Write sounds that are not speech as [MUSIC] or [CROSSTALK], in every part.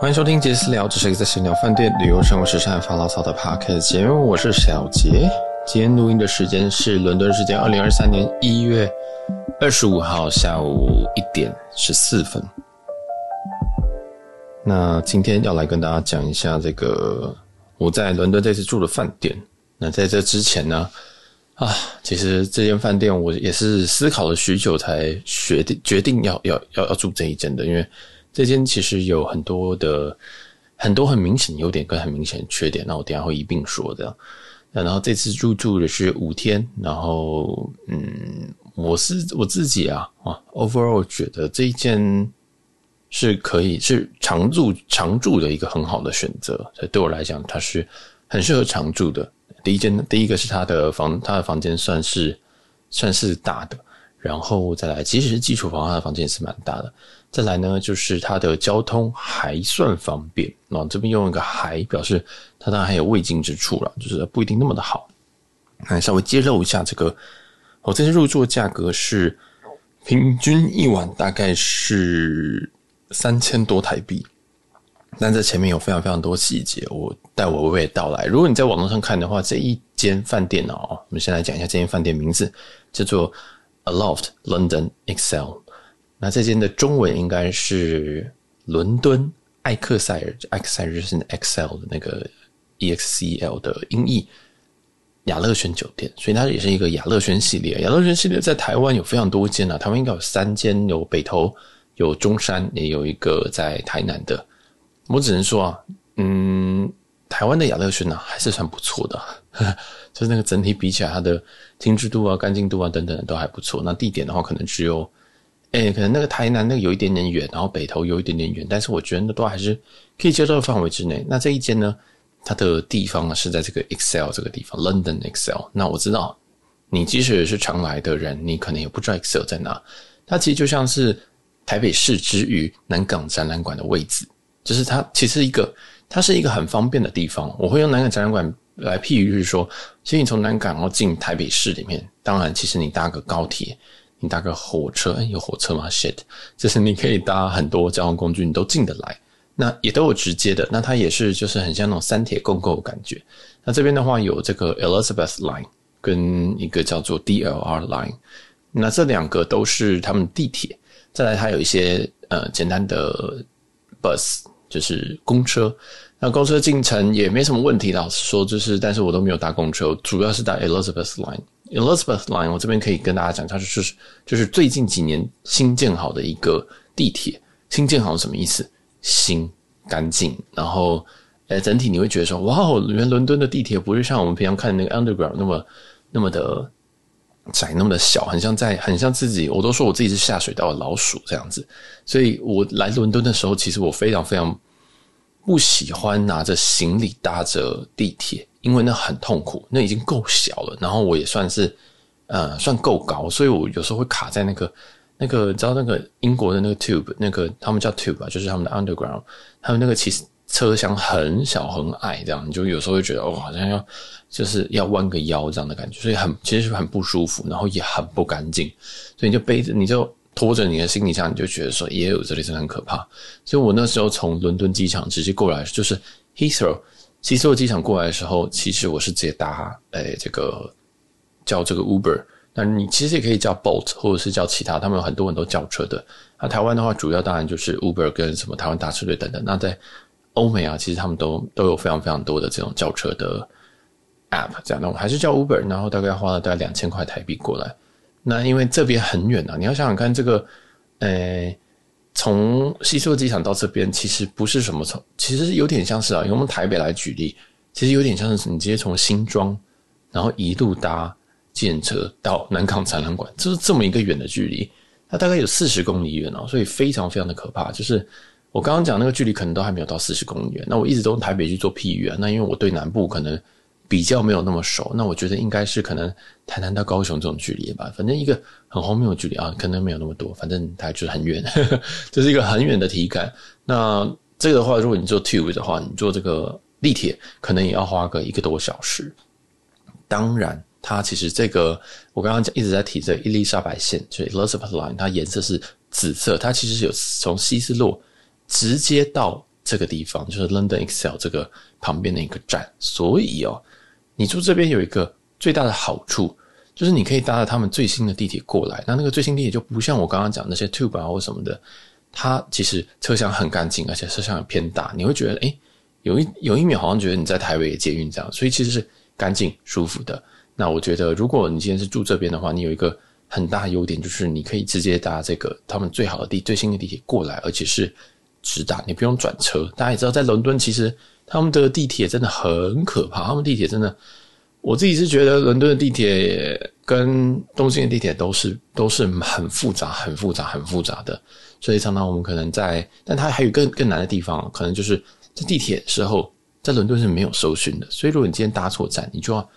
欢迎收听杰私聊，这是一个在闲聊饭店、旅游、生活、时尚发牢骚的 podcast 节目。我是小杰。今天录音的时间是伦敦时间二零二三年一月二十五号下午一点十四分。那今天要来跟大家讲一下这个我在伦敦这次住的饭店。那在这之前呢，啊，其实这间饭店我也是思考了许久才决定决定要要要要住这一间的，因为。这间其实有很多的很多很明显优点跟很明显的缺点，那我等下会一并说的。然后这次入住的是五天，然后嗯，我是我自己啊啊，overall 觉得这一间是可以是常住常住的一个很好的选择，所以对我来讲，它是很适合常住的。第一间第一个是它的房，它的房间算是算是大的。然后再来，即使是基础房，它的房间也是蛮大的。再来呢，就是它的交通还算方便。那这边用一个“还”表示，它当然还有未尽之处了，就是不一定那么的好。来稍微揭露一下这个，我这次入住的价格是平均一晚大概是三千多台币。但在前面有非常非常多细节，我待我娓娓道来。如果你在网络上看的话，这一间饭店哦，我们先来讲一下这间饭店名字，叫做。Aloft London Excel，那这间的中文应该是伦敦艾克塞尔，艾克塞尔就是 Excel 的那个 E X C L 的音译，雅乐轩酒店，所以它也是一个雅乐轩系列。雅乐轩系列在台湾有非常多间啊，台湾应该有三间，有北投，有中山，也有一个在台南的。我只能说啊，嗯。台湾的雅乐轩呢，还是算不错的，[LAUGHS] 就是那个整体比起来，它的精致度啊、干净度啊等等都还不错。那地点的话，可能只有，哎、可能那个台南那个有一点点远，然后北投有一点点远，但是我觉得那都还是可以接受的范围之内。那这一间呢，它的地方呢是在这个 Excel 这个地方，London Excel。那我知道，你即使是常来的人，你可能也不知道 Excel 在哪。它其实就像是台北市之于南港展览馆的位置，就是它其实一个。它是一个很方便的地方，我会用南港展览馆来譬喻，就是说，其实你从南港然后进台北市里面，当然，其实你搭个高铁，你搭个火车，欸、有火车吗？shit，就是你可以搭很多交通工具，你都进得来，那也都有直接的，那它也是就是很像那种三铁共构感觉。那这边的话有这个 Elizabeth Line 跟一个叫做 DLR Line，那这两个都是他们地铁，再来它有一些呃简单的 bus。就是公车，那公车进城也没什么问题。老实说，就是，但是我都没有搭公车，主要是搭 Elizabeth Line。Elizabeth Line，我这边可以跟大家讲，它就是就是最近几年新建好的一个地铁。新建好什么意思？新、干净，然后呃，整体你会觉得说，哇哦，原来伦敦的地铁不是像我们平常看的那个 Underground 那么那么的窄，那么的小，很像在很像自己，我都说我自己是下水道的老鼠这样子。所以我来伦敦的时候，其实我非常非常不喜欢拿着行李搭着地铁，因为那很痛苦，那已经够小了，然后我也算是呃算够高，所以我有时候会卡在那个那个，你知道那个英国的那个 tube，那个他们叫 tube 啊，就是他们的 underground，他们那个其实车厢很小很矮，这样你就有时候会觉得哦，好像要就是要弯个腰这样的感觉，所以很其实很不舒服，然后也很不干净，所以你就背着你就。拖着你的行李箱，你就觉得说，也有这里真的很可怕。所以我那时候从伦敦机场直接过来，就是 Heathrow 希斯罗机场过来的时候，其实我是直接搭诶、这个叫这个 Uber。那你其实也可以叫 Bolt，或者是叫其他，他们有很多很多叫车的。那台湾的话，主要当然就是 Uber 跟什么台湾大车队等等。那在欧美啊，其实他们都都有非常非常多的这种叫车的 App，这样的，我还是叫 Uber，然后大概花了大概两千块台币过来。那因为这边很远啊，你要想想看，这个，呃、从希斯罗机场到这边其实不是什么从，其实有点像是啊，用我们台北来举例，其实有点像是你直接从新庄，然后一路搭计程车到南港展览馆，就是这么一个远的距离，它大概有四十公里远哦，所以非常非常的可怕。就是我刚刚讲那个距离可能都还没有到四十公里远，那我一直都用台北去做譬喻啊，那因为我对南部可能。比较没有那么熟，那我觉得应该是可能台南到高雄这种距离吧，反正一个很荒谬的距离啊，可能没有那么多，反正它就是很远，[LAUGHS] 这是一个很远的体感。那这个的话，如果你坐 Tube 的话，你坐这个地铁可能也要花个一个多小时。当然，它其实这个我刚刚讲一直在提这伊丽莎白线，就是 Elizabeth Line，它颜色是紫色，它其实是有从希斯洛直接到。这个地方，就是 London EXCEL 这个旁边的一个站。所以哦，你住这边有一个最大的好处，就是你可以搭着他们最新的地铁过来。那那个最新地铁就不像我刚刚讲那些 Tube 啊或什么的，它其实车厢很干净，而且车厢也偏大，你会觉得诶，有一有一秒好像觉得你在台北也捷运这样，所以其实是干净舒服的。那我觉得，如果你今天是住这边的话，你有一个很大的优点，就是你可以直接搭这个他们最好的地最新的地铁过来，而且是直达，你不用转车。大家也知道，在伦敦其实他们的地铁真的很可怕，他们地铁真的，我自己是觉得伦敦的地铁跟东京的地铁都是都是很复杂、很复杂、很复杂的。所以常常我们可能在，但它还有更更难的地方，可能就是在地铁的时候，在伦敦是没有搜寻的。所以如果你今天搭错站，你就要。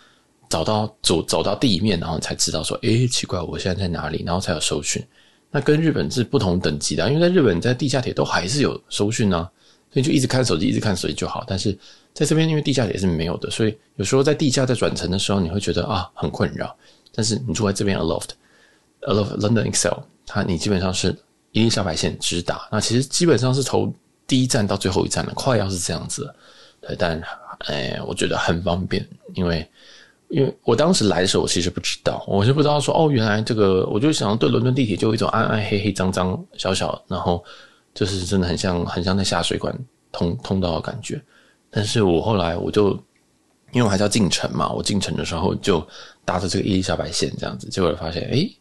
找到走走到地面，然后你才知道说，诶，奇怪，我现在在哪里？然后才有搜寻。那跟日本是不同等级的，因为在日本，在地下铁都还是有搜寻呢，所以就一直看手机，一直看手机就好。但是在这边，因为地下铁是没有的，所以有时候在地下在转乘的时候，你会觉得啊很困扰。但是你住在这边，Aloft，Aloft London EXCEL，它你基本上是伊丽莎白线直达，那其实基本上是从第一站到最后一站的，快要是这样子。对，但哎，我觉得很方便，因为。因为我当时来的时候，我其实不知道，我是不知道说哦，原来这个，我就想对伦敦地铁就有一种暗暗黑黑脏脏小小，然后就是真的很像很像在下水管通通道的感觉。但是我后来我就因为我还是要进城嘛，我进城的时候就搭着这个伊丽莎白线这样子，结果发现诶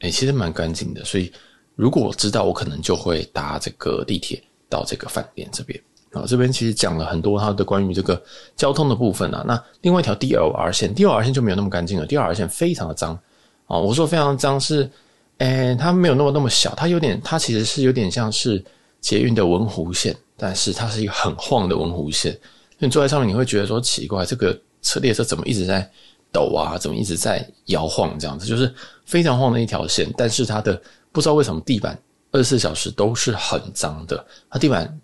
诶其实蛮干净的。所以如果我知道，我可能就会搭这个地铁到这个饭店这边。啊，这边其实讲了很多它的关于这个交通的部分啊。那另外一条 DLR 线，DLR 线就没有那么干净了。DLR 线非常的脏啊！我说非常脏是，诶，它没有那么那么小，它有点，它其实是有点像是捷运的文湖线，但是它是一个很晃的文湖线。你坐在上面，你会觉得说奇怪，这个车列车怎么一直在抖啊？怎么一直在摇晃？这样子就是非常晃的一条线。但是它的不知道为什么地板二十四小时都是很脏的，它地板。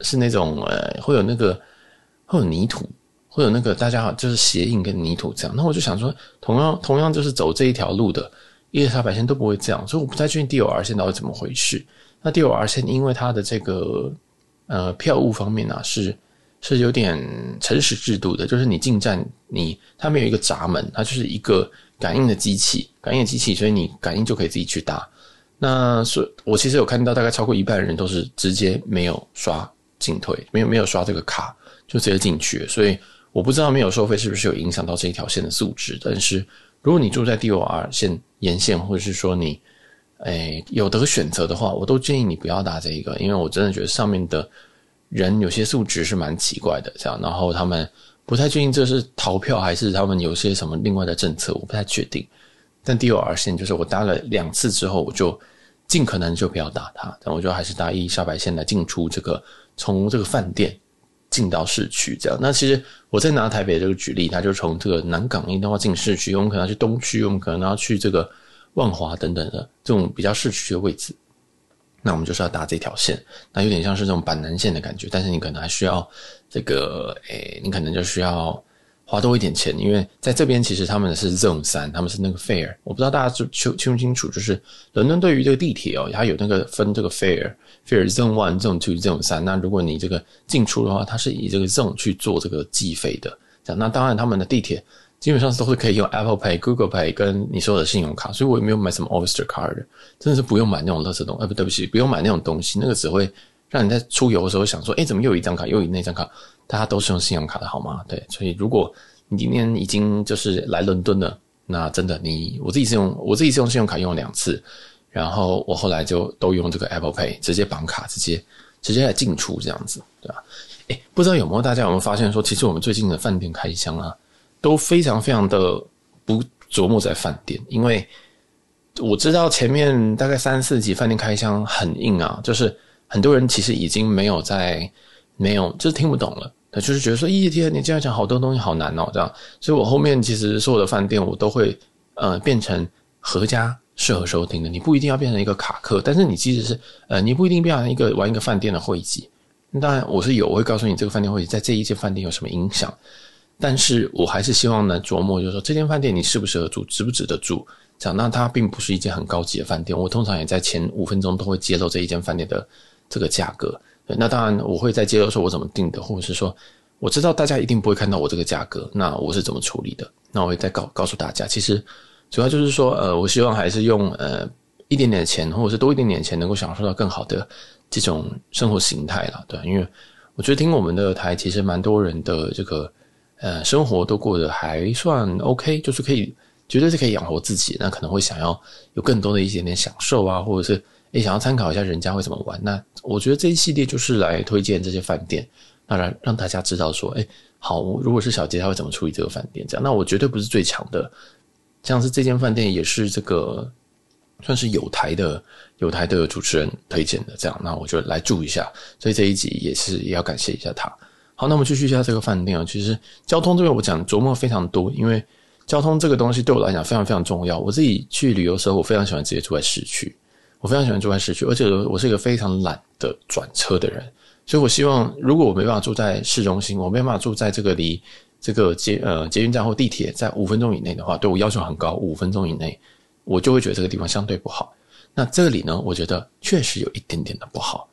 是那种呃，会有那个会有泥土，会有那个大家好就是鞋印跟泥土这样。那我就想说，同样同样就是走这一条路的伊丽莎白线都不会这样，所以我不太确定 DOR 线到底怎么回事。那 DOR 线因为它的这个呃票务方面啊，是是有点诚实制度的，就是你进站你它没有一个闸门，它就是一个感应的机器，感应的机器，所以你感应就可以自己去搭。那所我其实有看到大概超过一半人都是直接没有刷。进退没有没有刷这个卡就直接进去，所以我不知道没有收费是不是有影响到这一条线的素质。但是如果你住在 DOR 线沿线，或者是说你诶有得选择的话，我都建议你不要搭这一个，因为我真的觉得上面的人有些素质是蛮奇怪的，这样，然后他们不太确定这是逃票还是他们有些什么另外的政策，我不太确定。但 DOR 线就是我搭了两次之后，我就尽可能就不要打它，但我觉得还是搭伊丽莎白线来进出这个。从这个饭店进到市区，这样。那其实我在拿台北这个举例，它就从这个南港一定要进市区，我们可能要去东区，我们可能要去这个万华等等的这种比较市区的位置。那我们就是要搭这条线，那有点像是这种板南线的感觉，但是你可能还需要这个，诶，你可能就需要。花多一点钱，因为在这边其实他们是 Zone 三，他们是那个 Fare，我不知道大家就清清不清楚，就是伦敦对于这个地铁哦，它有那个分这个 Fare，Fare Zone One、Zone Two、Zone 三。那如果你这个进出的话，它是以这个 Zone 去做这个计费的。这样，那当然他们的地铁基本上都是可以用 Apple Pay、Google Pay 跟你说的信用卡，所以我也没有买什么 Oyster Card，真的是不用买那种垃圾东西。哎，不对不起，不用买那种东西，那个只会让你在出游的时候想说，哎，怎么又有一张卡，又有那张卡。大家都是用信用卡的好吗？对，所以如果你今天已经就是来伦敦了，那真的你我自己是用我自己是用信用卡用了两次，然后我后来就都用这个 Apple Pay 直接绑卡，直接直接来进出这样子，对吧？诶，不知道有没有大家有没有发现说，其实我们最近的饭店开箱啊，都非常非常的不琢磨在饭店，因为我知道前面大概三四集饭店开箱很硬啊，就是很多人其实已经没有在。没有，就是听不懂了。他就是觉得说，咦天，你这样讲好多东西好难哦，这样。所以我后面其实所有的饭店我都会呃变成合家适合收听的。你不一定要变成一个卡客，但是你即使是呃，你不一定变成一个玩一个饭店的会籍。当然我是有，我会告诉你这个饭店会籍在这一间饭店有什么影响。但是我还是希望能琢磨，就是说这间饭店你适不适合住，值不值得住。这样，那它并不是一间很高级的饭店。我通常也在前五分钟都会揭露这一间饭店的这个价格。那当然我会在接着说我怎么定的，或者是说我知道大家一定不会看到我这个价格，那我是怎么处理的？那我会再告告诉大家，其实主要就是说，呃，我希望还是用呃一点点钱，或者是多一点点钱，能够享受到更好的这种生活形态了，对，因为我觉得听我们的台，其实蛮多人的这个呃生活都过得还算 OK，就是可以。绝对是可以养活自己，那可能会想要有更多的一点点享受啊，或者是也想要参考一下人家会怎么玩。那我觉得这一系列就是来推荐这些饭店，那让让大家知道说，诶好，如果是小杰他会怎么处理这个饭店？这样，那我绝对不是最强的，像是这间饭店也是这个算是有台的有台的主持人推荐的，这样，那我就来住一下。所以这一集也是也要感谢一下他。好，那我们继续一下这个饭店啊。其实交通这边我讲琢磨非常多，因为。交通这个东西对我来讲非常非常重要。我自己去旅游的时候，我非常喜欢直接住在市区。我非常喜欢住在市区，而且我是一个非常懒得转车的人。所以我希望，如果我没办法住在市中心，我没办法住在这个离这个捷呃捷运站或地铁在五分钟以内的话，对我要求很高，五分钟以内，我就会觉得这个地方相对不好。那这里呢，我觉得确实有一点点的不好。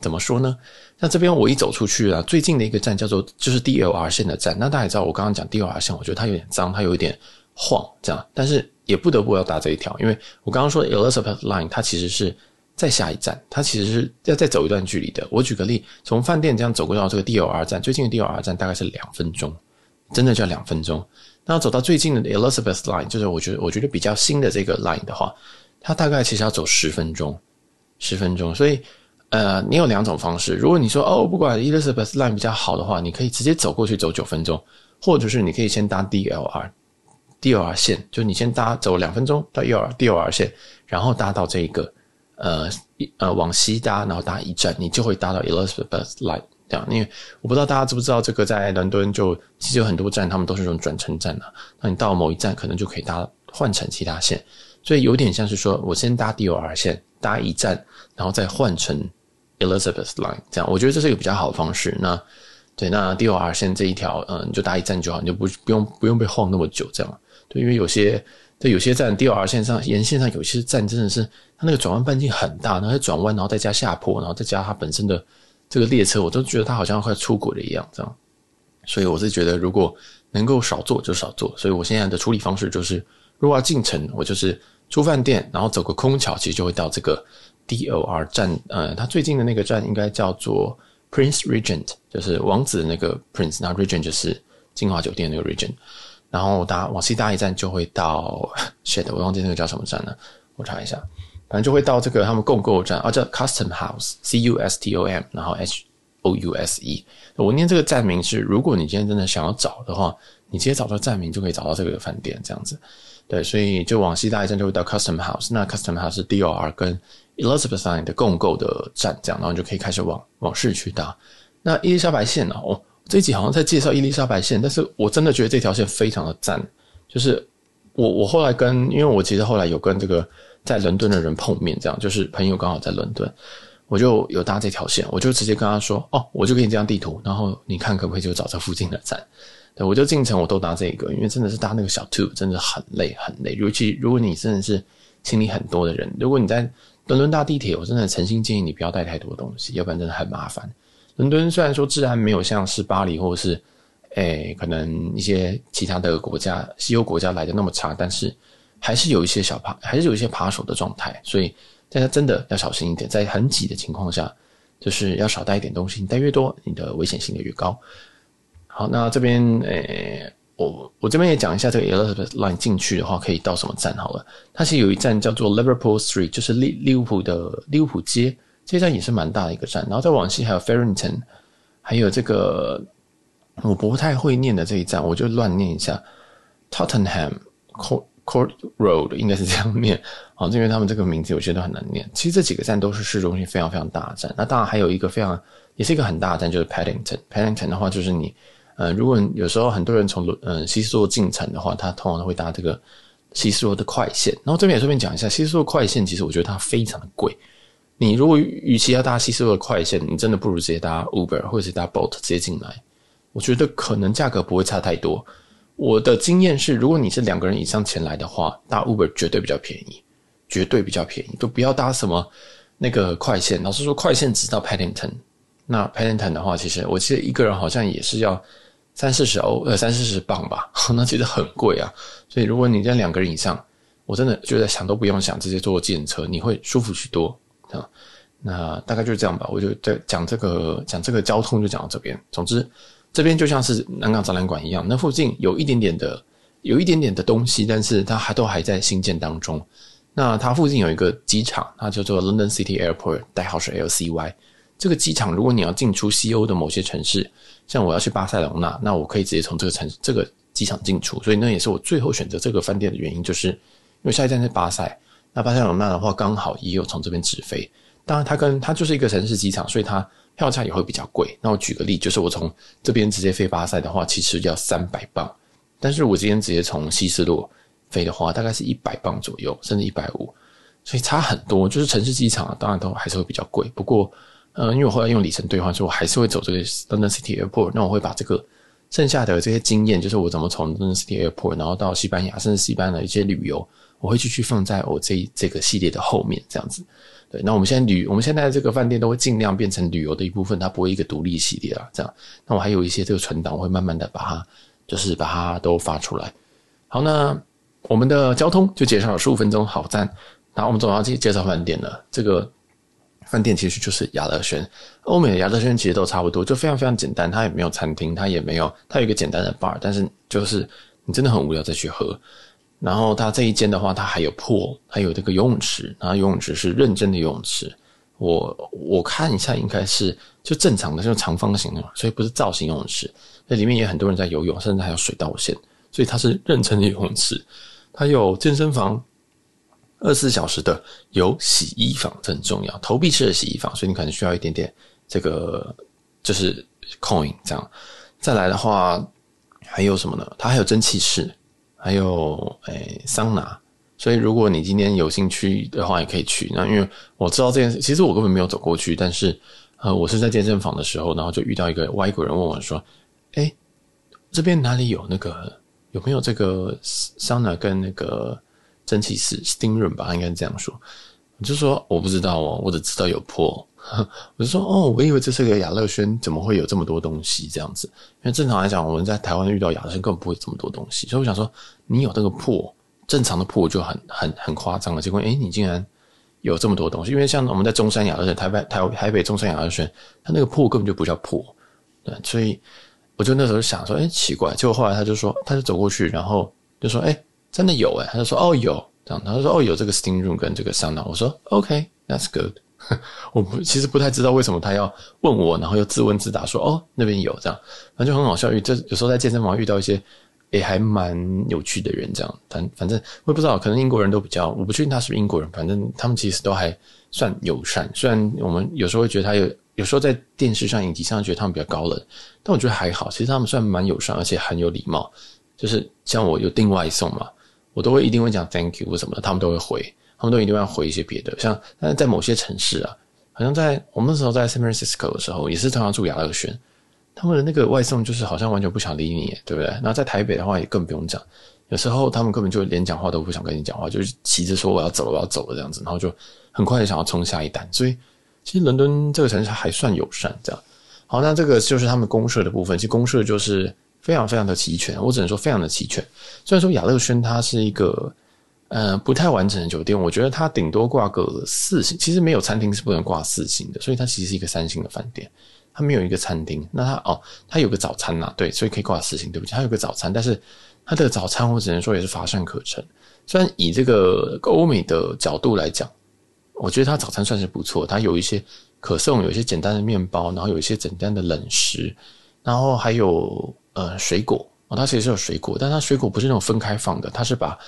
怎么说呢？那这边我一走出去啊，最近的一个站叫做就是 DLR 线的站。那大家也知道，我刚刚讲 DLR 线，我觉得它有点脏，它有一点晃，这样。但是也不得不要搭这一条，因为我刚刚说 Elizabeth Line 它其实是在下一站，它其实是要再走一段距离的。我举个例，从饭店这样走过到这个 DLR 站，最近的 DLR 站大概是两分钟，真的就要两分钟。那走到最近的 Elizabeth Line，就是我觉得我觉得比较新的这个 line 的话，它大概其实要走十分钟，十分钟，所以。呃，你有两种方式。如果你说哦，不管 Elizabeth Line 比较好的话，你可以直接走过去走九分钟，或者是你可以先搭 DLR DOR 线，就你先搭走两分钟到 DOR DOR 线，然后搭到这个呃呃往西搭，然后搭一站，你就会搭到 Elizabeth Line 这样。因为我不知道大家知不知道，这个在伦敦就其实有很多站，他们都是这种转乘站的。那你到某一站可能就可以搭换乘其他线，所以有点像是说我先搭 DOR 线搭一站，然后再换乘。Elizabeth Line 这样，我觉得这是一个比较好的方式。那对，那 DOR 线这一条，嗯，你就搭一站就好，你就不不用不用被晃那么久，这样。对，因为有些对有些站 DOR 线上沿线上有些站真的是它那个转弯半径很大，然后转弯，然后再加下坡，然后再加它本身的这个列车，我都觉得它好像快出轨了一样，这样。所以我是觉得，如果能够少坐就少坐。所以我现在的处理方式就是，如果要进城，我就是出饭店，然后走个空桥，其实就会到这个。DOR 站，呃，它最近的那个站应该叫做 Prince Regent，就是王子的那个 Prince，那 Regent 就是金华酒店那个 Regent。然后搭往西搭一站就会到，[LAUGHS] shit，我忘记那个叫什么站了，我查一下，反正就会到这个他们共购站，啊叫 Custom House，C U S T O M，然后 H O U S E。我念这个站名是，如果你今天真的想要找的话，你直接找到站名就可以找到这个饭店，这样子。对，所以就往西搭一站就会到 Custom House，那 Custom House 是 D O R 跟 Elizabeth 的共购的站，这样，然后你就可以开始往往市区搭。那伊丽莎白线呢？哦，这一集好像在介绍伊丽莎白线，但是我真的觉得这条线非常的赞。就是我我后来跟，因为我其实后来有跟这个在伦敦的人碰面，这样就是朋友刚好在伦敦，我就有搭这条线，我就直接跟他说，哦，我就给你这张地图，然后你看可不可以就找这附近的站。对，我就进城我都搭这个，因为真的是搭那个小 tube 真的很累很累，尤其如果你真的是行李很多的人，如果你在伦敦搭地铁，我真的诚心建议你不要带太多东西，要不然真的很麻烦。伦敦虽然说治安没有像是巴黎或者是诶、可能一些其他的国家西欧国家来的那么差，但是还是有一些小扒，还是有一些扒手的状态，所以大家真的要小心一点，在很挤的情况下，就是要少带一点东西，你带越多，你的危险性就越高。好，那这边诶。我我这边也讲一下这个 Elizabeth Line 进去的话可以到什么站好了。它其实有一站叫做 Liverpool Street，就是利利物浦的利物浦街，这站也是蛮大的一个站。然后再往西还有 Farrington，还有这个我不太会念的这一站，我就乱念一下 Tottenham Court Court Road，应该是这样念。好，[LAUGHS] 因为他们这个名字有些都很难念。其实这几个站都是市中心非常非常大的站。那当然还有一个非常也是一个很大的站，就是 Paddington。Paddington 的话就是你。呃，如果有时候很多人从呃希斯罗进城的话，他通常都会搭这个西斯罗的快线。然后这边也顺便讲一下，西斯罗快线其实我觉得它非常的贵。你如果与其要搭西斯的快线，你真的不如直接搭 Uber 或者是搭 Bolt 直接进来。我觉得可能价格不会差太多。我的经验是，如果你是两个人以上前来的话，搭 Uber 绝对比较便宜，绝对比较便宜。都不要搭什么那个快线。老实说，快线直到 Paddington。那 Paddington 的话，其实我记得一个人好像也是要三四十欧，呃，三四十磅吧，[LAUGHS] 那其实很贵啊。所以如果你在两个人以上，我真的觉得想都不用想，直接坐计程车，你会舒服许多啊。那大概就是这样吧。我就在讲这个讲这个交通，就讲到这边。总之，这边就像是南港展览馆一样，那附近有一点点的。有一点点的东西，但是它还都还在兴建当中。那它附近有一个机场，它叫做 London City Airport，代号是 LCY。这个机场，如果你要进出西欧的某些城市，像我要去巴塞隆纳，那我可以直接从这个城这个机场进出。所以那也是我最后选择这个饭店的原因，就是因为下一站是巴塞。那巴塞罗那的话，刚好也有从这边直飞。当然，它跟它就是一个城市机场，所以它票价也会比较贵。那我举个例，就是我从这边直接飞巴塞的话，其实要三百磅。但是我今天直接从希斯洛飞的话，大概是一百磅左右，甚至一百五，所以差很多。就是城市机场啊，当然都还是会比较贵。不过，呃，因为我后来用里程兑换，所以我还是会走这个 London City Airport。那我会把这个剩下的这些经验，就是我怎么从 London City Airport，然后到西班牙，甚至西班牙的一些旅游，我会继续放在我这这个系列的后面，这样子。对，那我们现在旅，我们现在这个饭店都会尽量变成旅游的一部分，它不会一个独立系列啊。这样，那我还有一些这个存档，我会慢慢的把它。就是把它都发出来。好，那我们的交通就介绍了十五分钟，好赞。那我们总要去介绍饭店了。这个饭店其实就是雅乐轩，欧美的雅乐轩其实都差不多，就非常非常简单。它也没有餐厅，它也没有，它有一个简单的 bar，但是就是你真的很无聊再去喝。然后它这一间的话，它还有 pool，还有这个游泳池，然后游泳池是认真的游泳池。我我看一下，应该是就正常的，就长方形的嘛，所以不是造型游泳池。那里面也很多人在游泳，甚至还有水道线，所以它是认真的游泳池。它有健身房，二十四小时的，有洗衣房，这很重要，投币式的洗衣房，所以你可能需要一点点这个就是 coin 这样。再来的话，还有什么呢？它还有蒸汽室，还有诶、桑拿。所以，如果你今天有兴趣的话，也可以去。那因为我知道这件事，其实我根本没有走过去。但是，呃，我是在健身房的时候，然后就遇到一个外国人问我说：“哎，这边哪里有那个有没有这个桑拿跟那个蒸汽室 （steam room） 吧？应该这样说。”我就说：“我不知道哦，我只知道有 pool。” [LAUGHS] 我就说：“哦，我以为这是个雅乐轩，怎么会有这么多东西这样子？因为正常来讲，我们在台湾遇到雅乐轩根本不会这么多东西。所以我想说，你有这个破。”正常的破就很很很夸张了，结果诶，你竟然有这么多东西！因为像我们在中山雅乐轩、台北台台北中山雅乐轩，它那个破根本就不叫破，对，所以我就那时候想说，诶，奇怪。结果后来他就说，他就走过去，然后就说，诶，真的有诶，他就说，哦有这样，他就说，哦有这个 steam room 跟这个 sauna。我说，OK，that's good。[LAUGHS] 我不其实不太知道为什么他要问我，然后又自问自答说，哦那边有这样，反正就很好笑。因为这有时候在健身房遇到一些。也还蛮有趣的人，这样反反正我也不知道，可能英国人都比较，我不确定他是不是英国人，反正他们其实都还算友善。虽然我们有时候会觉得他有，有时候在电视上、影集上觉得他们比较高冷，但我觉得还好，其实他们算蛮友善，而且很有礼貌。就是像我有订外送嘛，我都会一定会讲 thank you 或什么的，他们都会回，他们都一定会回一些别的。像但是在某些城市啊，好像在我们那时候在 San Francisco 的时候，也是常常住雅乐轩。他们的那个外送就是好像完全不想理你，对不对？然后在台北的话也更不用讲，有时候他们根本就连讲话都不想跟你讲话，就是急着说我要走了，我要走了这样子，然后就很快的想要冲下一单。所以其实伦敦这个城市还算友善，这样。好，那这个就是他们公社的部分，其实公社就是非常非常的齐全，我只能说非常的齐全。虽然说雅乐轩它是一个呃不太完整的酒店，我觉得它顶多挂个四星，其实没有餐厅是不能挂四星的，所以它其实是一个三星的饭店。它没有一个餐厅，那它哦，它有个早餐呐，对，所以可以挂四星，对不起，它有个早餐，但是它的早餐我只能说也是乏善可陈。虽然以这个欧美的角度来讲，我觉得它早餐算是不错，它有一些可颂，有一些简单的面包，然后有一些简单的冷食，然后还有呃水果哦，它其实是有水果，但它水果不是那种分开放的，它是把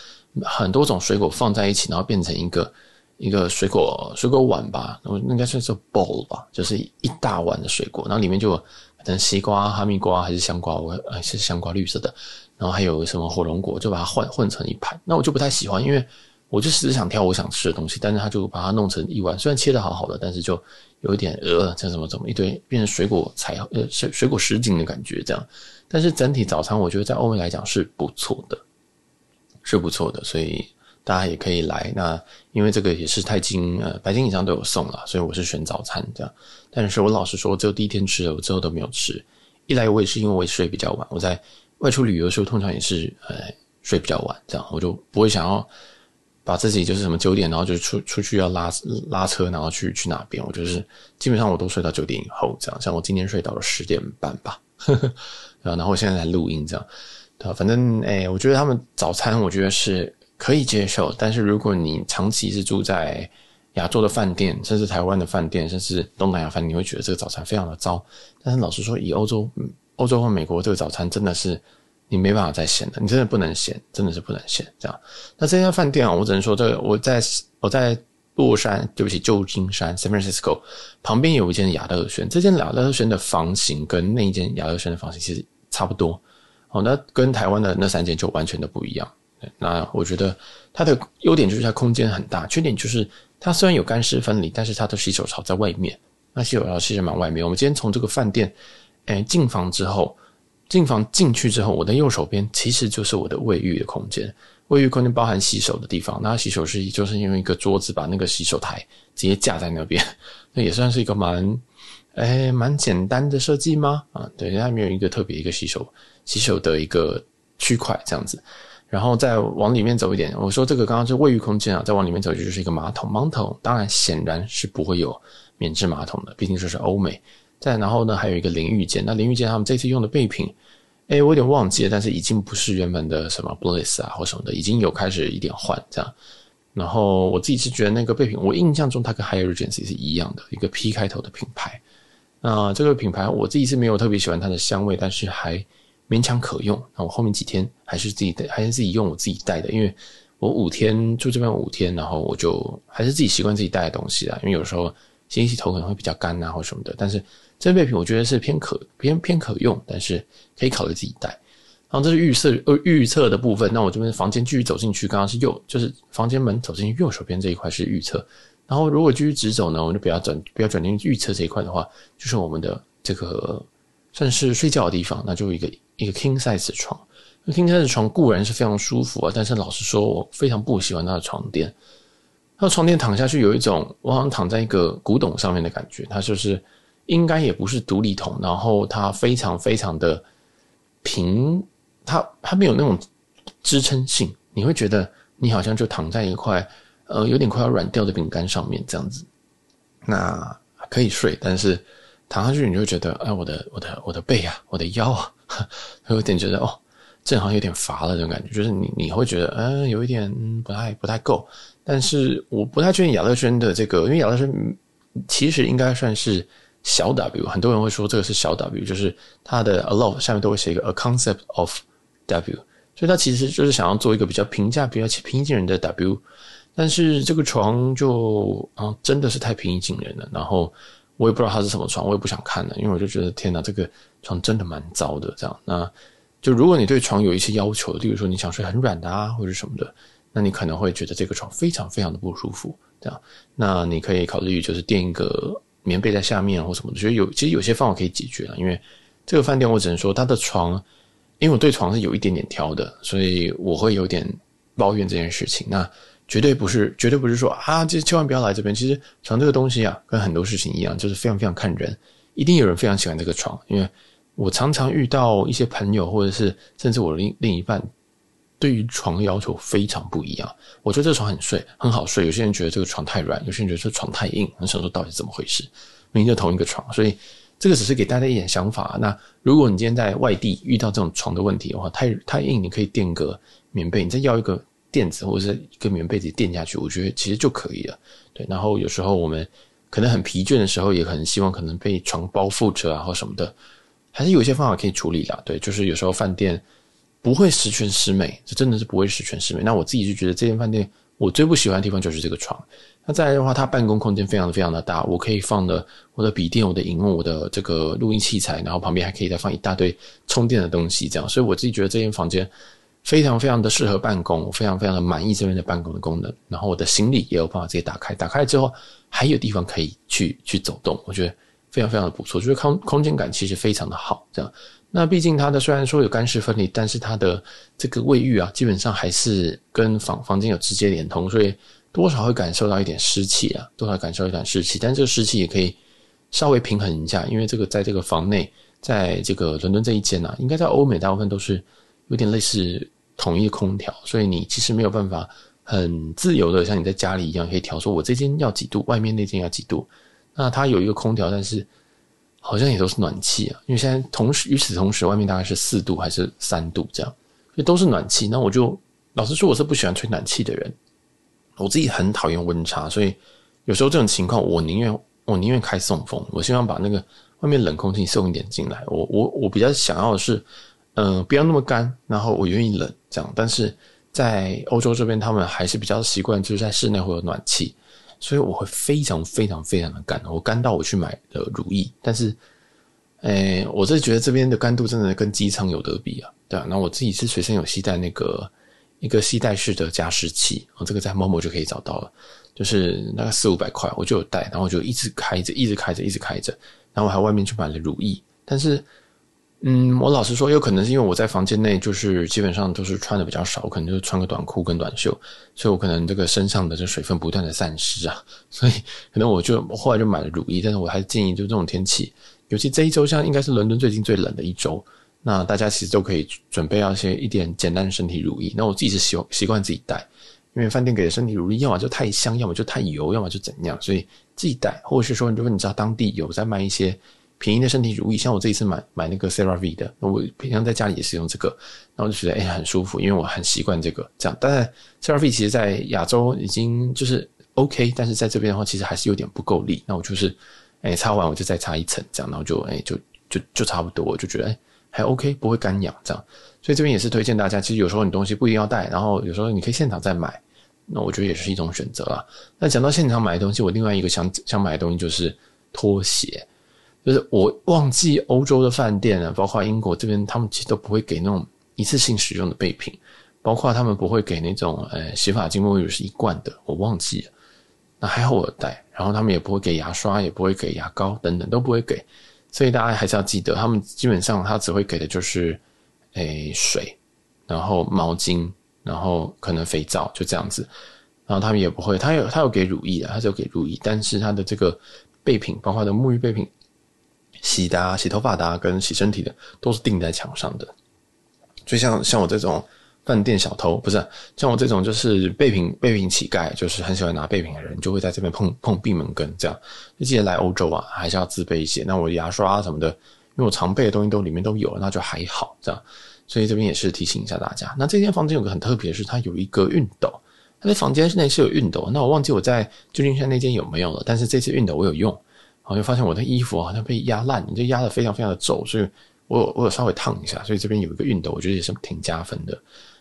很多种水果放在一起，然后变成一个。一个水果水果碗吧，我应该算是 bowl 吧，就是一大碗的水果，然后里面就可能西瓜、哈密瓜还是香瓜，我还是香瓜绿色的，然后还有什么火龙果，就把它混混成一盘。那我就不太喜欢，因为我就只是想挑我想吃的东西，但是他就把它弄成一碗，虽然切的好好的，但是就有一点呃，这怎么怎么一堆变成水果彩呃水水果实景的感觉这样。但是整体早餐我觉得在欧美来讲是不错的，是不错的，所以。大家也可以来。那因为这个也是钛金呃白金以上都有送了，所以我是选早餐这样。但是我老实说，只有第一天吃了，我之后都没有吃。一来我也是因为我也睡比较晚，我在外出旅游的时候通常也是呃睡比较晚，这样我就不会想要。把自己就是什么九点，然后就出出去要拉拉车，然后去去哪边？我就是基本上我都睡到九点以后，这样。像我今天睡到了十点半吧，呵呵，然后我现在在录音，这样。对，反正诶、欸，我觉得他们早餐我觉得是可以接受，但是如果你长期是住在亚洲的饭店，甚至台湾的饭店，甚至东南亚饭店，你会觉得这个早餐非常的糟。但是老实说，以欧洲、欧洲或美国这个早餐真的是。你没办法再嫌了，你真的不能嫌，真的是不能嫌。这样，那这家饭店啊，我只能说，这个我在我在洛杉，对不起，旧金山 （San Francisco） 旁边有一间雅乐轩，这间雅乐轩的房型跟那一间雅乐轩的房型其实差不多。哦，那跟台湾的那三间就完全的不一样。那我觉得它的优点就是它空间很大，缺点就是它虽然有干湿分离，但是它的洗手槽在外面。那洗手槽其实蛮外面。我们今天从这个饭店，哎，进房之后。进房进去之后，我的右手边其实就是我的卫浴的空间。卫浴空间包含洗手的地方，那洗手是就是用一个桌子把那个洗手台直接架在那边，[LAUGHS] 那也算是一个蛮诶蛮简单的设计吗？啊，对，它没有一个特别一个洗手洗手的一个区块这样子。然后再往里面走一点，我说这个刚刚是卫浴空间啊，再往里面走就是一个马桶。马桶当然显然是不会有免治马桶的，毕竟这是欧美。再然后呢，还有一个淋浴间。那淋浴间他们这次用的备品，哎，我有点忘记了，但是已经不是原本的什么 Bliss 啊或什么的，已经有开始一点换这样。然后我自己是觉得那个备品，我印象中它跟 Hyatt Regency 是一样的，一个 P 开头的品牌。那这个品牌我自己是没有特别喜欢它的香味，但是还勉强可用。那我后面几天还是自己的，还是自己用我自己带的，因为我五天住这边五天，然后我就还是自己习惯自己带的东西啦。因为有时候洗洗头可能会比较干啊或什么的，但是。这备品我觉得是偏可偏偏可用，但是可以考虑自己带。然后这是预设呃预测的部分。那我这边房间继续走进去，刚刚是右，就是房间门走进去右手边这一块是预测。然后如果继续直走呢，我们就不要转不要转进预测这一块的话，就是我们的这个算是睡觉的地方，那就一个一个 king size 床。king size 床固然是非常舒服啊，但是老实说，我非常不喜欢它的床垫。它的床垫躺下去有一种我好像躺在一个古董上面的感觉，它就是。应该也不是独立筒，然后它非常非常的平，它它没有那种支撑性，你会觉得你好像就躺在一块呃有点快要软掉的饼干上面这样子，那可以睡，但是躺上去你就觉得哎，我的我的我的背啊，我的腰啊，[LAUGHS] 有点觉得哦，正好有点乏了这种感觉，就是你你会觉得嗯、有一点不太不太够，但是我不太确定亚乐轩的这个，因为亚乐轩其实应该算是。小 W，很多人会说这个是小 W，就是它的 a love 下面都会写一个 a concept of W，所以它其实就是想要做一个比较平价、比较平易近人的 W。但是这个床就啊，真的是太平易近人了。然后我也不知道它是什么床，我也不想看了，因为我就觉得天哪，这个床真的蛮糟的。这样，那就如果你对床有一些要求，例如说你想睡很软的啊，或者什么的，那你可能会觉得这个床非常非常的不舒服。这样，那你可以考虑就是垫一个。棉被在下面或什么的，觉得有其实有些方法可以解决了。因为这个饭店我只能说，它的床，因为我对床是有一点点挑的，所以我会有点抱怨这件事情。那绝对不是，绝对不是说啊，这千万不要来这边。其实床这个东西啊，跟很多事情一样，就是非常非常看人。一定有人非常喜欢这个床，因为我常常遇到一些朋友，或者是甚至我另另一半。对于床的要求非常不一样，我觉得这个床很睡，很好睡。有些人觉得这个床太软，有些人觉得这床太硬。很想说到底是怎么回事？明明就同一个床，所以这个只是给大家一点想法。那如果你今天在外地遇到这种床的问题的话，太太硬，你可以垫个棉被，你再要一个垫子或者是一个棉被子垫下去，我觉得其实就可以了。对，然后有时候我们可能很疲倦的时候，也很希望可能被床包覆着啊或什么的，还是有一些方法可以处理的。对，就是有时候饭店。不会十全十美，这真的是不会十全十美。那我自己就觉得这间饭店我最不喜欢的地方就是这个床。那再来的话，它办公空间非常非常的大，我可以放的我的笔电、我的荧幕、我的这个录音器材，然后旁边还可以再放一大堆充电的东西，这样。所以我自己觉得这间房间非常非常的适合办公，我非常非常的满意这边的办公的功能。然后我的行李也有办法直接打开，打开之后还有地方可以去去走动，我觉得非常非常的不错，就是空空间感其实非常的好，这样。那毕竟它的虽然说有干湿分离，但是它的这个卫浴啊，基本上还是跟房房间有直接连通，所以多少会感受到一点湿气啊，多少感受一点湿气。但这个湿气也可以稍微平衡一下，因为这个在这个房内，在这个伦敦这一间啊，应该在欧美大部分都是有点类似统一空调，所以你其实没有办法很自由的像你在家里一样可以调，说我这间要几度，外面那间要几度。那它有一个空调，但是。好像也都是暖气啊，因为现在同时与此同时，外面大概是四度还是三度这样，所以都是暖气。那我就老实说，我是不喜欢吹暖气的人，我自己很讨厌温差，所以有时候这种情况，我宁愿我宁愿开送风，我希望把那个外面冷空气送一点进来。我我我比较想要的是，呃，不要那么干，然后我愿意冷这样。但是在欧洲这边，他们还是比较习惯，就是在室内会有暖气。所以我会非常非常非常的干，我干到我去买了乳液，但是，诶、我是觉得这边的干度真的跟机舱有得比啊，对啊。那我自己是随身有携带那个一个携带式的加湿器，哦，这个在某某就可以找到了，就是大概四五百块，我就有带，然后我就一直开着，一直开着，一直开着，然后我还外面去买了乳液，但是。嗯，我老实说，有可能是因为我在房间内，就是基本上都是穿的比较少，我可能就是穿个短裤跟短袖，所以我可能这个身上的这水分不断的散失啊，所以可能我就后来就买了乳液，但是我还是建议，就这种天气，尤其这一周像应该是伦敦最近最冷的一周，那大家其实都可以准备要一些一点简单的身体乳液。那我自己是习习惯自己带，因为饭店给的身体乳液要么就太香，要么就太油，要么就怎样，所以自己带，或者是说，如果你知道当地有在卖一些。便宜的身体乳液，像我这一次买买那个 CeraVe 的，我平常在家里也是用这个，然后我就觉得哎、很舒服，因为我很习惯这个这样。但是 CeraVe 其实在亚洲已经就是 OK，但是在这边的话其实还是有点不够力。那我就是哎、擦完我就再擦一层这样，然后就哎、就就就差不多，我就觉得哎、还 OK，不会干痒这样。所以这边也是推荐大家，其实有时候你东西不一定要带，然后有时候你可以现场再买，那我觉得也是一种选择啦。那讲到现场买的东西，我另外一个想想买的东西就是拖鞋。就是我忘记欧洲的饭店啊，包括英国这边，他们其实都不会给那种一次性使用的备品，包括他们不会给那种呃洗发精、沐浴乳是一罐的，我忘记了。那还好我带，然后他们也不会给牙刷，也不会给牙膏等等都不会给，所以大家还是要记得，他们基本上他只会给的就是诶水，然后毛巾，然后可能肥皂就这样子，然后他们也不会，他有他有给乳液的，他是有给乳液，但是他的这个备品，包括的沐浴备品。洗的啊，洗头发的啊，跟洗身体的都是钉在墙上的。所以像像我这种饭店小偷，不是像我这种就是备品备品乞丐，就是很喜欢拿备品的人，就会在这边碰碰闭门羹这样。就记得来欧洲啊，还是要自备一些。那我牙刷啊什么的，因为我常备的东西都里面都有，那就还好这样。所以这边也是提醒一下大家。那这间房间有个很特别的是，它有一个熨斗。它的房间内是有熨斗，那我忘记我在旧金山那间有没有了。但是这次熨斗我有用。我就发现我的衣服好像被压烂，就压得非常非常的皱，所以我我有稍微烫一下，所以这边有一个熨斗，我觉得也是挺加分的。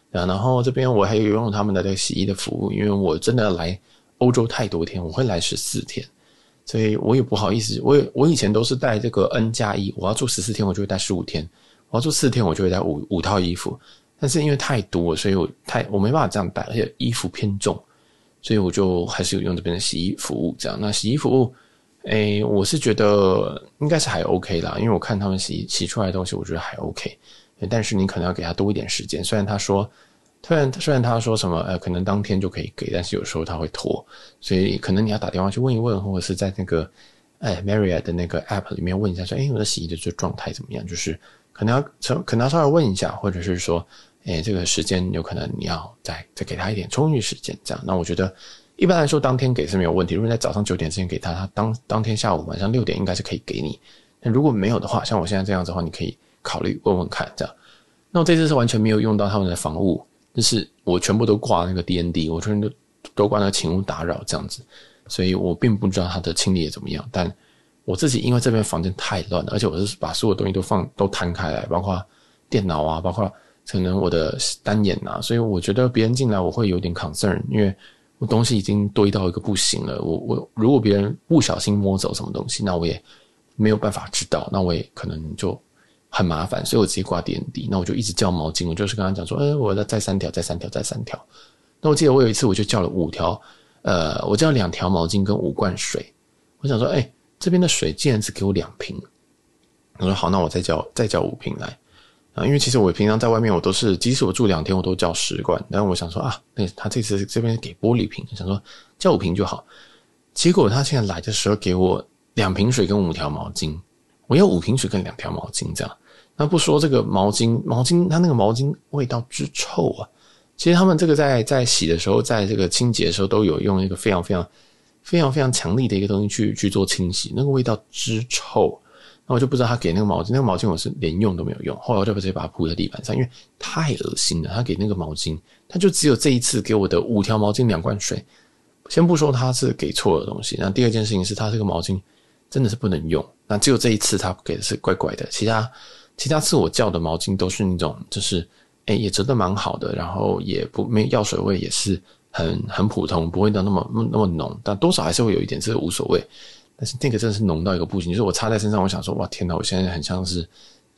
然后这边我还有用他们的这个洗衣的服务，因为我真的来欧洲太多天，我会来十四天，所以我也不好意思，我我以前都是带这个 N 加一，我要住十四天，我就会带十五天；我要住四天，我就会带五五套衣服。但是因为太多，所以我太我没办法这样带，而且衣服偏重，所以我就还是有用这边的洗衣服务。这样，那洗衣服务。诶、我是觉得应该是还 OK 啦，因为我看他们洗洗出来的东西，我觉得还 OK。但是你可能要给他多一点时间。虽然他说，虽然虽然他说什么呃，可能当天就可以给，但是有时候他会拖，所以可能你要打电话去问一问，或者是在那个哎 Marriott 的那个 App 里面问一下，说，诶、欸，我的洗衣的这状态怎么样？就是可能要可能要稍微问一下，或者是说，诶、欸，这个时间有可能你要再再给他一点充裕时间，这样。那我觉得。一般来说，当天给是没有问题。如果在早上九点之前给他，他当当天下午晚上六点应该是可以给你。那如果没有的话，像我现在这样子的话，你可以考虑问问看，这样。那我这次是完全没有用到他们的房务，就是我全部都挂那个 DND，我全部都都挂那个请勿打扰这样子，所以我并不知道他的清理也怎么样。但我自己因为这边房间太乱了，而且我是把所有东西都放都摊开来，包括电脑啊，包括可能我的单眼啊，所以我觉得别人进来我会有点 concern，因为。东西已经堆到一个不行了，我我如果别人不小心摸走什么东西，那我也没有办法知道，那我也可能就很麻烦，所以我直接挂 DND，那我就一直叫毛巾，我就是跟他讲说，呃，我要再三条，再三条，再三条。那我记得我有一次我就叫了五条，呃，我叫两条毛巾跟五罐水，我想说，哎，这边的水竟然只给我两瓶，我说好，那我再叫再叫五瓶来，啊，因为其实我平常在外面，我都是即使我住两天，我都叫十罐。但我想说啊，那他这次这边给玻璃瓶，想说叫五瓶就好。结果他现在来的时候给我两瓶水跟五条毛巾，我要五瓶水跟两条毛巾这样。那不说这个毛巾，毛巾它那个毛巾味道之臭啊！其实他们这个在在洗的时候，在这个清洁的时候都有用一个非常非常非常非常强力的一个东西去去做清洗，那个味道之臭。那我就不知道他给那个毛巾，那个毛巾我是连用都没有用。后来我就直接把它铺在地板上，因为太恶心了。他给那个毛巾，他就只有这一次给我的五条毛巾两罐水。先不说他是给错了东西，那第二件事情是他这个毛巾真的是不能用。那只有这一次他给的是怪怪的，其他其他次我叫的毛巾都是那种就是诶、也折得蛮好的，然后也不没药水味，也是很很普通，不会到那么那么浓，但多少还是会有一点，这个无所谓。但是那个真的是浓到一个不行，就是我擦在身上，我想说，哇，天哪！我现在很像是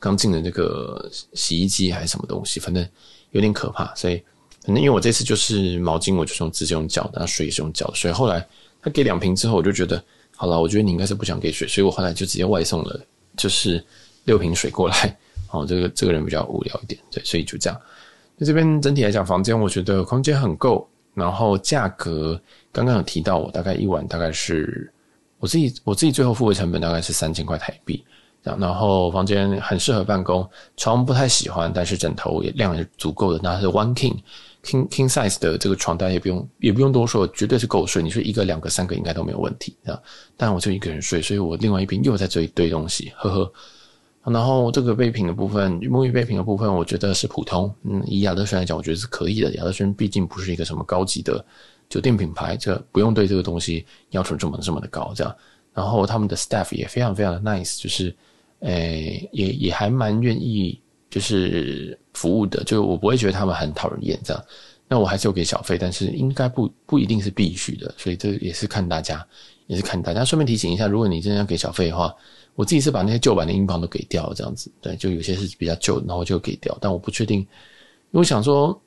刚进了那个洗衣机还是什么东西，反正有点可怕。所以，反正因为我这次就是毛巾，我就用直接用搅的，那水也是用搅的。所以后来他给两瓶之后，我就觉得好了，我觉得你应该是不想给水，所以我后来就直接外送了，就是六瓶水过来。哦，这个这个人比较无聊一点，对，所以就这样。那这边整体来讲，房间我觉得空间很够，然后价格刚刚有提到，我大概一晚大概是。我自己我自己最后付的成本大概是三千块台币，然后房间很适合办公，床不太喜欢，但是枕头也量也足够的，那是 One King King King Size 的这个床单也不用也不用多说，绝对是够睡。你说一个两个三个应该都没有问题，这样，但我就一个人睡，所以我另外一边又在这一堆东西，呵呵。然后这个备品的部分，沐浴备品的部分，我觉得是普通，嗯，以亚德轩来讲，我觉得是可以的。亚德轩毕竟不是一个什么高级的。酒店品牌，这不用对这个东西要求这么这么的高，这样。然后他们的 staff 也非常非常的 nice，就是，诶、也也还蛮愿意就是服务的，就我不会觉得他们很讨人厌这样。那我还是有给小费，但是应该不不一定是必须的，所以这也是看大家，也是看大家。顺便提醒一下，如果你真的要给小费的话，我自己是把那些旧版的英镑都给掉，这样子。对，就有些是比较旧，然后就给掉，但我不确定，因为我想说。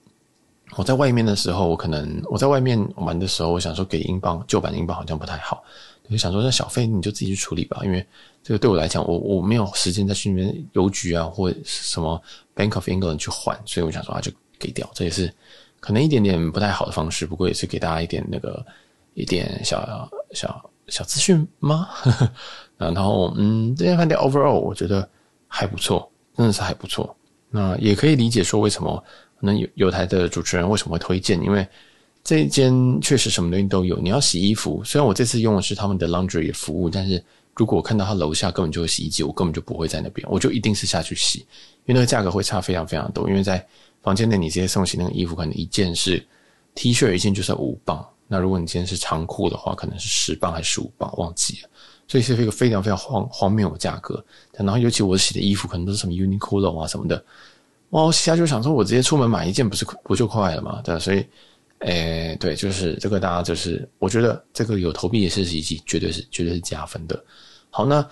我在外面的时候，我可能我在外面玩的时候，我想说给英镑旧版英镑好像不太好，我就想说那小费你就自己去处理吧，因为这个对我来讲，我我没有时间再去那边邮局啊或什么 Bank of England 去换，所以我想说啊就给掉，这也是可能一点点不太好的方式，不过也是给大家一点那个一点小小小资讯吗？[LAUGHS] 然后嗯，这间饭店 overall 我觉得还不错，真的是还不错，那也可以理解说为什么。那有有台的主持人为什么会推荐？因为这一间确实什么东西都有。你要洗衣服，虽然我这次用的是他们的 laundry 服务，但是如果我看到他楼下根本就有洗衣机，我根本就不会在那边，我就一定是下去洗，因为那个价格会差非常非常多。因为在房间内你直接送洗那个衣服，可能一件是 T 恤，一件就是五磅。那如果你今天是长裤的话，可能是十磅还是十五磅，忘记了。所以是一个非常非常荒荒谬的价格。然后尤其我洗的衣服可能都是什么 Uniqlo 啊什么的。我现在就想说，我直接出门买一件，不是不就快了嘛？对，所以，诶、对，就是这个，大家就是，我觉得这个有投币式洗衣机，绝对是绝对是加分的。好，那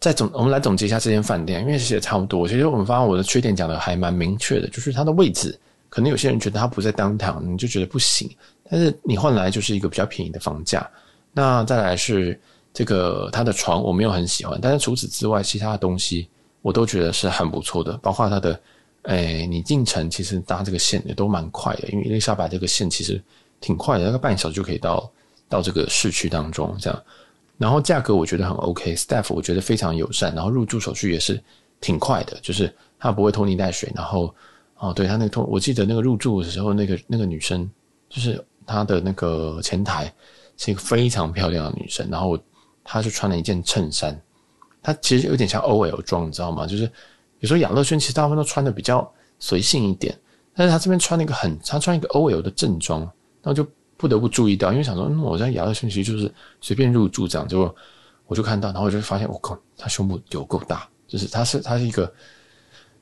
再总，我们来总结一下这间饭店，因为其实也差不多。其实我们发现我的缺点讲的还蛮明确的，就是它的位置，可能有些人觉得它不在 downtown，你就觉得不行。但是你换来就是一个比较便宜的房价。那再来是这个它的床，我没有很喜欢，但是除此之外，其他的东西我都觉得是很不错的，包括它的。哎、你进城其实搭这个线也都蛮快的，因为伊丽莎白这个线其实挺快的，大概半小时就可以到到这个市区当中这样。然后价格我觉得很 OK，staff 我觉得非常友善，然后入住手续也是挺快的，就是他不会拖泥带水。然后哦，对他那个拖，我记得那个入住的时候，那个那个女生就是她的那个前台是一个非常漂亮的女生，然后她就穿了一件衬衫，她其实有点像 OL 装，你知道吗？就是。比如说亚乐轩，其实大部分都穿的比较随性一点，但是他这边穿了一个很，他穿一个 OL 的正装，然后就不得不注意到，因为想说，嗯，我在亚乐轩其实就是随便入住这样，结果我就看到，然后我就发现，我靠，他胸部有够大，就是他是他是一个，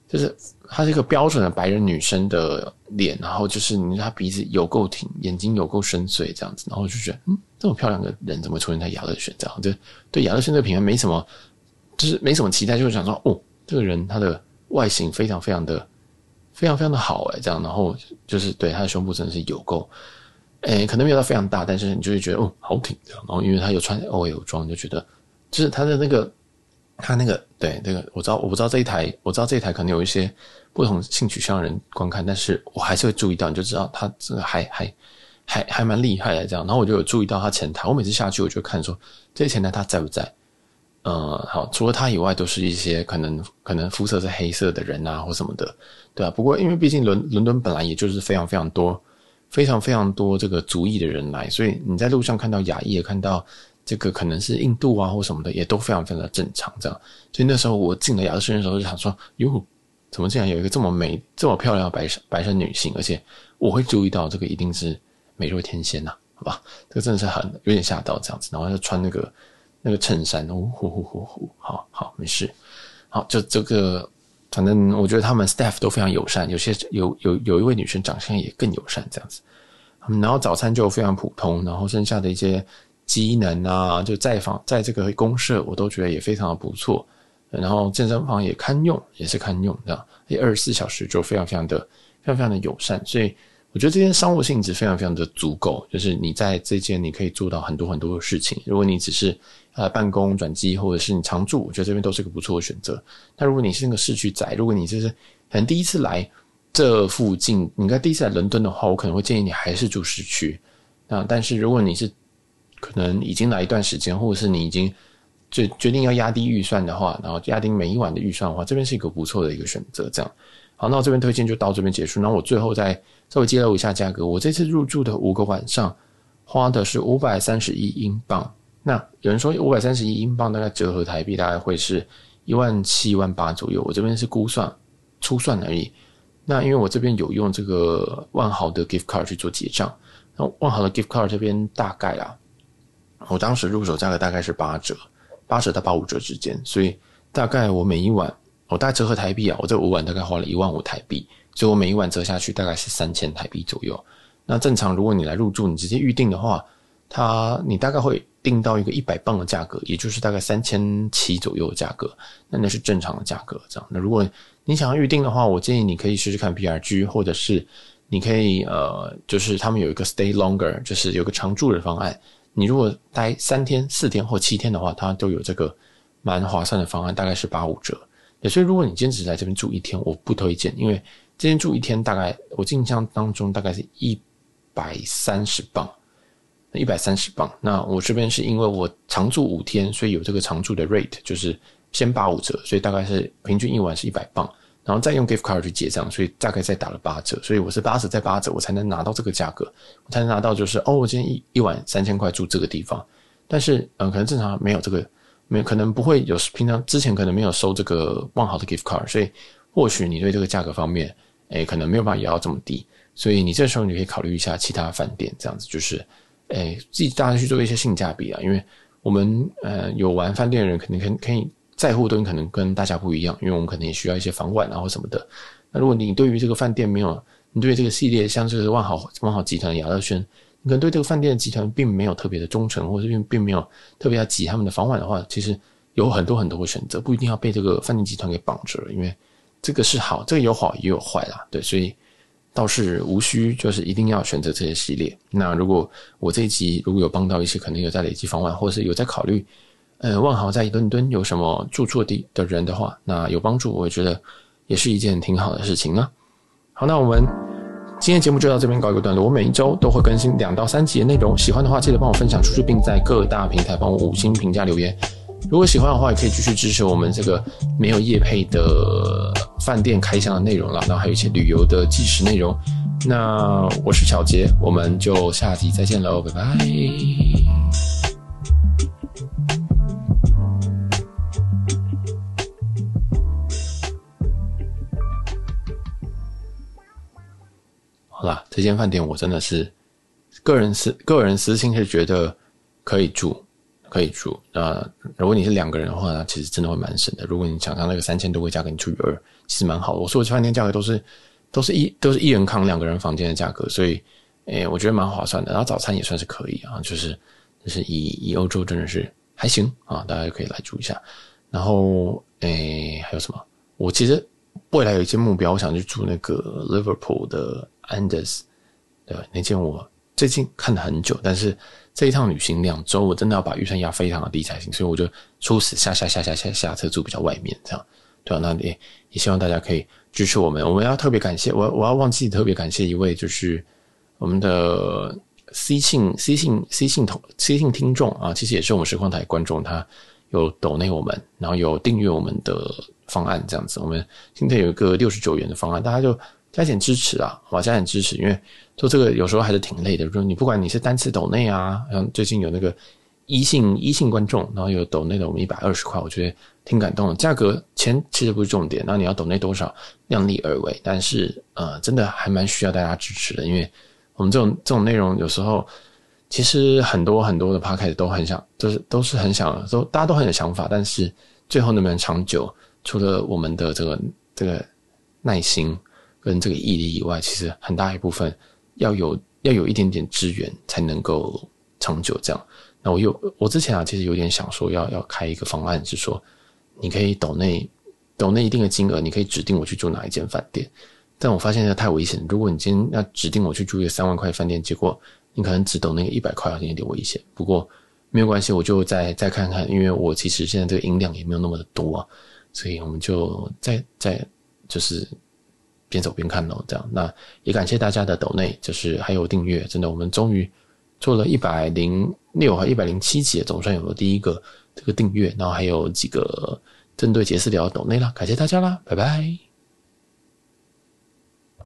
就是他是一个标准的白人女生的脸，然后就是你他鼻子有够挺，眼睛有够深邃这样子，然后就觉得，嗯，这么漂亮的人怎么出现在亚乐轩这样？就对亚乐轩这个品牌没什么，就是没什么期待，就是想说，哦。这个人他的外形非常非常的非常非常的好诶，这样，然后就是对他的胸部真的是有够，诶，可能没有到非常大，但是你就会觉得哦好挺这样，然后因为他有穿 OL 装，就觉得就是他的那个他那个对那个我知道，我不知道这一台，我知道这一台可能有一些不同性取向的人观看，但是我还是会注意到，你就知道他这个还还还还蛮厉害的这样。然后我就有注意到他前台，我每次下去我就看说这些前台他在不在？呃，好，除了他以外，都是一些可能可能肤色是黑色的人啊，或什么的，对啊。不过因为毕竟伦伦敦本来也就是非常非常多。非常非常多这个族裔的人来，所以你在路上看到亚裔，也看到这个可能是印度啊或什么的，也都非常非常的正常。这样，所以那时候我进了亚洲书院的时候，就想说：哟，怎么竟然有一个这么美、这么漂亮的白白人女性？而且我会注意到这个一定是美若天仙呐，好吧？这个真的是很有点吓到这样子。然后就穿那个那个衬衫，呼呼呼呼呼，好好没事。好，就这个。反正我觉得他们 staff 都非常友善，有些有有有一位女生长相也更友善这样子。然后早餐就非常普通，然后剩下的一些机能啊，就在房在这个公社，我都觉得也非常的不错。然后健身房也堪用，也是堪用这样，二十四小时就非常非常的非常非常的友善，所以。我觉得这间商务性质非常非常的足够，就是你在这间你可以做到很多很多的事情。如果你只是呃办公转机，或者是你常住，我觉得这边都是个不错的选择。那如果你是那个市区仔，如果你就是可能第一次来这附近，你应该第一次来伦敦的话，我可能会建议你还是住市区。那但是如果你是可能已经来一段时间，或者是你已经就决定要压低预算的话，然后压低每一晚的预算的话，这边是一个不错的一个选择。这样。好，那我这边推荐就到这边结束。那我最后再稍微揭露一下价格。我这次入住的五个晚上花的是五百三十一英镑。那有人说五百三十一英镑大概折合台币大概会是一万七万八左右。我这边是估算粗算而已。那因为我这边有用这个万豪的 gift card 去做结账，那万豪的 gift card 这边大概啊，我当时入手价格大概是八折，八折到八五折之间，所以大概我每一晚。我大概折合台币啊，我这五晚大概花了一万五台币，所以我每一晚折下去大概是三千台币左右。那正常如果你来入住，你直接预定的话，它你大概会订到一个一百磅的价格，也就是大概三千七左右的价格，那那是正常的价格。这样，那如果你想要预定的话，我建议你可以试试看 PRG，或者是你可以呃，就是他们有一个 Stay Longer，就是有个常住的方案。你如果待三天、四天或七天的话，它都有这个蛮划算的方案，大概是八五折。所以，如果你坚持在这边住一天，我不推荐，因为这边住一天大概我印象当中大概是一百三十镑，一百三十镑。那我这边是因为我常住五天，所以有这个常住的 rate，就是先八五折，所以大概是平均一晚是一百镑，然后再用 gift card 去结账，所以大概再打了八折，所以我是八折再八折，我才能拿到这个价格，我才能拿到就是哦，我今天一一晚三千块住这个地方，但是嗯、可能正常没有这个。没可能不会有平常之前可能没有收这个万豪的 gift card，所以或许你对这个价格方面，诶，可能没有办法压到这么低，所以你这时候你可以考虑一下其他饭店，这样子就是，诶，自己大家去做一些性价比啊，因为我们呃有玩饭店的人肯定可可以在乎的可能跟大家不一样，因为我们可能也需要一些房晚啊或什么的。那如果你对于这个饭店没有，你对这个系列像这个万豪万豪集团的雅乐轩。可能对这个饭店的集团并没有特别的忠诚，或者并并没有特别要挤他们的房晚的话，其实有很多很多的选择，不一定要被这个饭店集团给绑着了。因为这个是好，这个有好也有坏啦，对，所以倒是无需就是一定要选择这些系列。那如果我这一集如果有帮到一些可能有在累积房晚，或者是有在考虑，呃，万豪在伦敦有什么住错地的人的话，那有帮助，我觉得也是一件挺好的事情呢。好，那我们。今天节目就到这边告一个段落。我每一周都会更新两到三集的内容，喜欢的话记得帮我分享出去，并在各大平台帮我五星评价留言。如果喜欢的话，也可以继续支持我们这个没有夜配的饭店开箱的内容了，然后还有一些旅游的纪实内容。那我是小杰，我们就下集再见喽，拜拜。好啦，这间饭店我真的是个人私个人私心是觉得可以住，可以住。那如果你是两个人的话，那其实真的会蛮省的。如果你想象那个三千多个价格，你除以二，其实蛮好的。我说的饭店价格都是都是一都是一人扛两个人房间的价格，所以诶、我觉得蛮划算的。然后早餐也算是可以啊，就是就是以以欧洲真的是还行啊，大家就可以来住一下。然后诶、还有什么？我其实未来有一些目标，我想去住那个 Liverpool 的。Anders，对，那件我最近看了很久，但是这一趟旅行两周，我真的要把预算压非常的低才行，所以我就初始下下下下下下车住比较外面这样，对啊，那也也希望大家可以支持我们，我们要特别感谢我我要忘记特别感谢一位就是我们的 C 信 C 信 C 信同 C 信听众啊，其实也是我们实况台观众，他有抖内我们，然后有订阅我们的方案这样子，我们今天有一个六十九元的方案，大家就。加点支持啊，好吧，加点支持，因为做这个有时候还是挺累的。就是你不管你是单次抖内啊，像最近有那个一性一性观众，然后有抖内的我们一百二十块，我觉得挺感动的。价格钱其实不是重点，那你要抖内多少，量力而为。但是呃，真的还蛮需要大家支持的，因为我们这种这种内容有时候其实很多很多的 podcast 都很想，就是都是很想，都大家都很有想法，但是最后能不能长久，除了我们的这个这个耐心。跟这个毅力以外，其实很大一部分要有要有一点点资源才能够长久。这样，那我有我之前啊，其实有点想说要要开一个方案，是说你可以抖内抖内一定的金额，你可以指定我去住哪一间饭店。但我发现这太危险，如果你今天要指定我去住一个三万块饭店，结果你可能只抖那个一百块，好像有点危险。不过没有关系，我就再再看看，因为我其实现在这个音量也没有那么的多，所以我们就再再就是。边走边看哦，这样，那也感谢大家的抖内，就是还有订阅，真的，我们终于做了一百零六和一百零七集，总算有了第一个这个订阅，然后还有几个针对杰斯聊抖内啦，感谢大家啦，拜拜。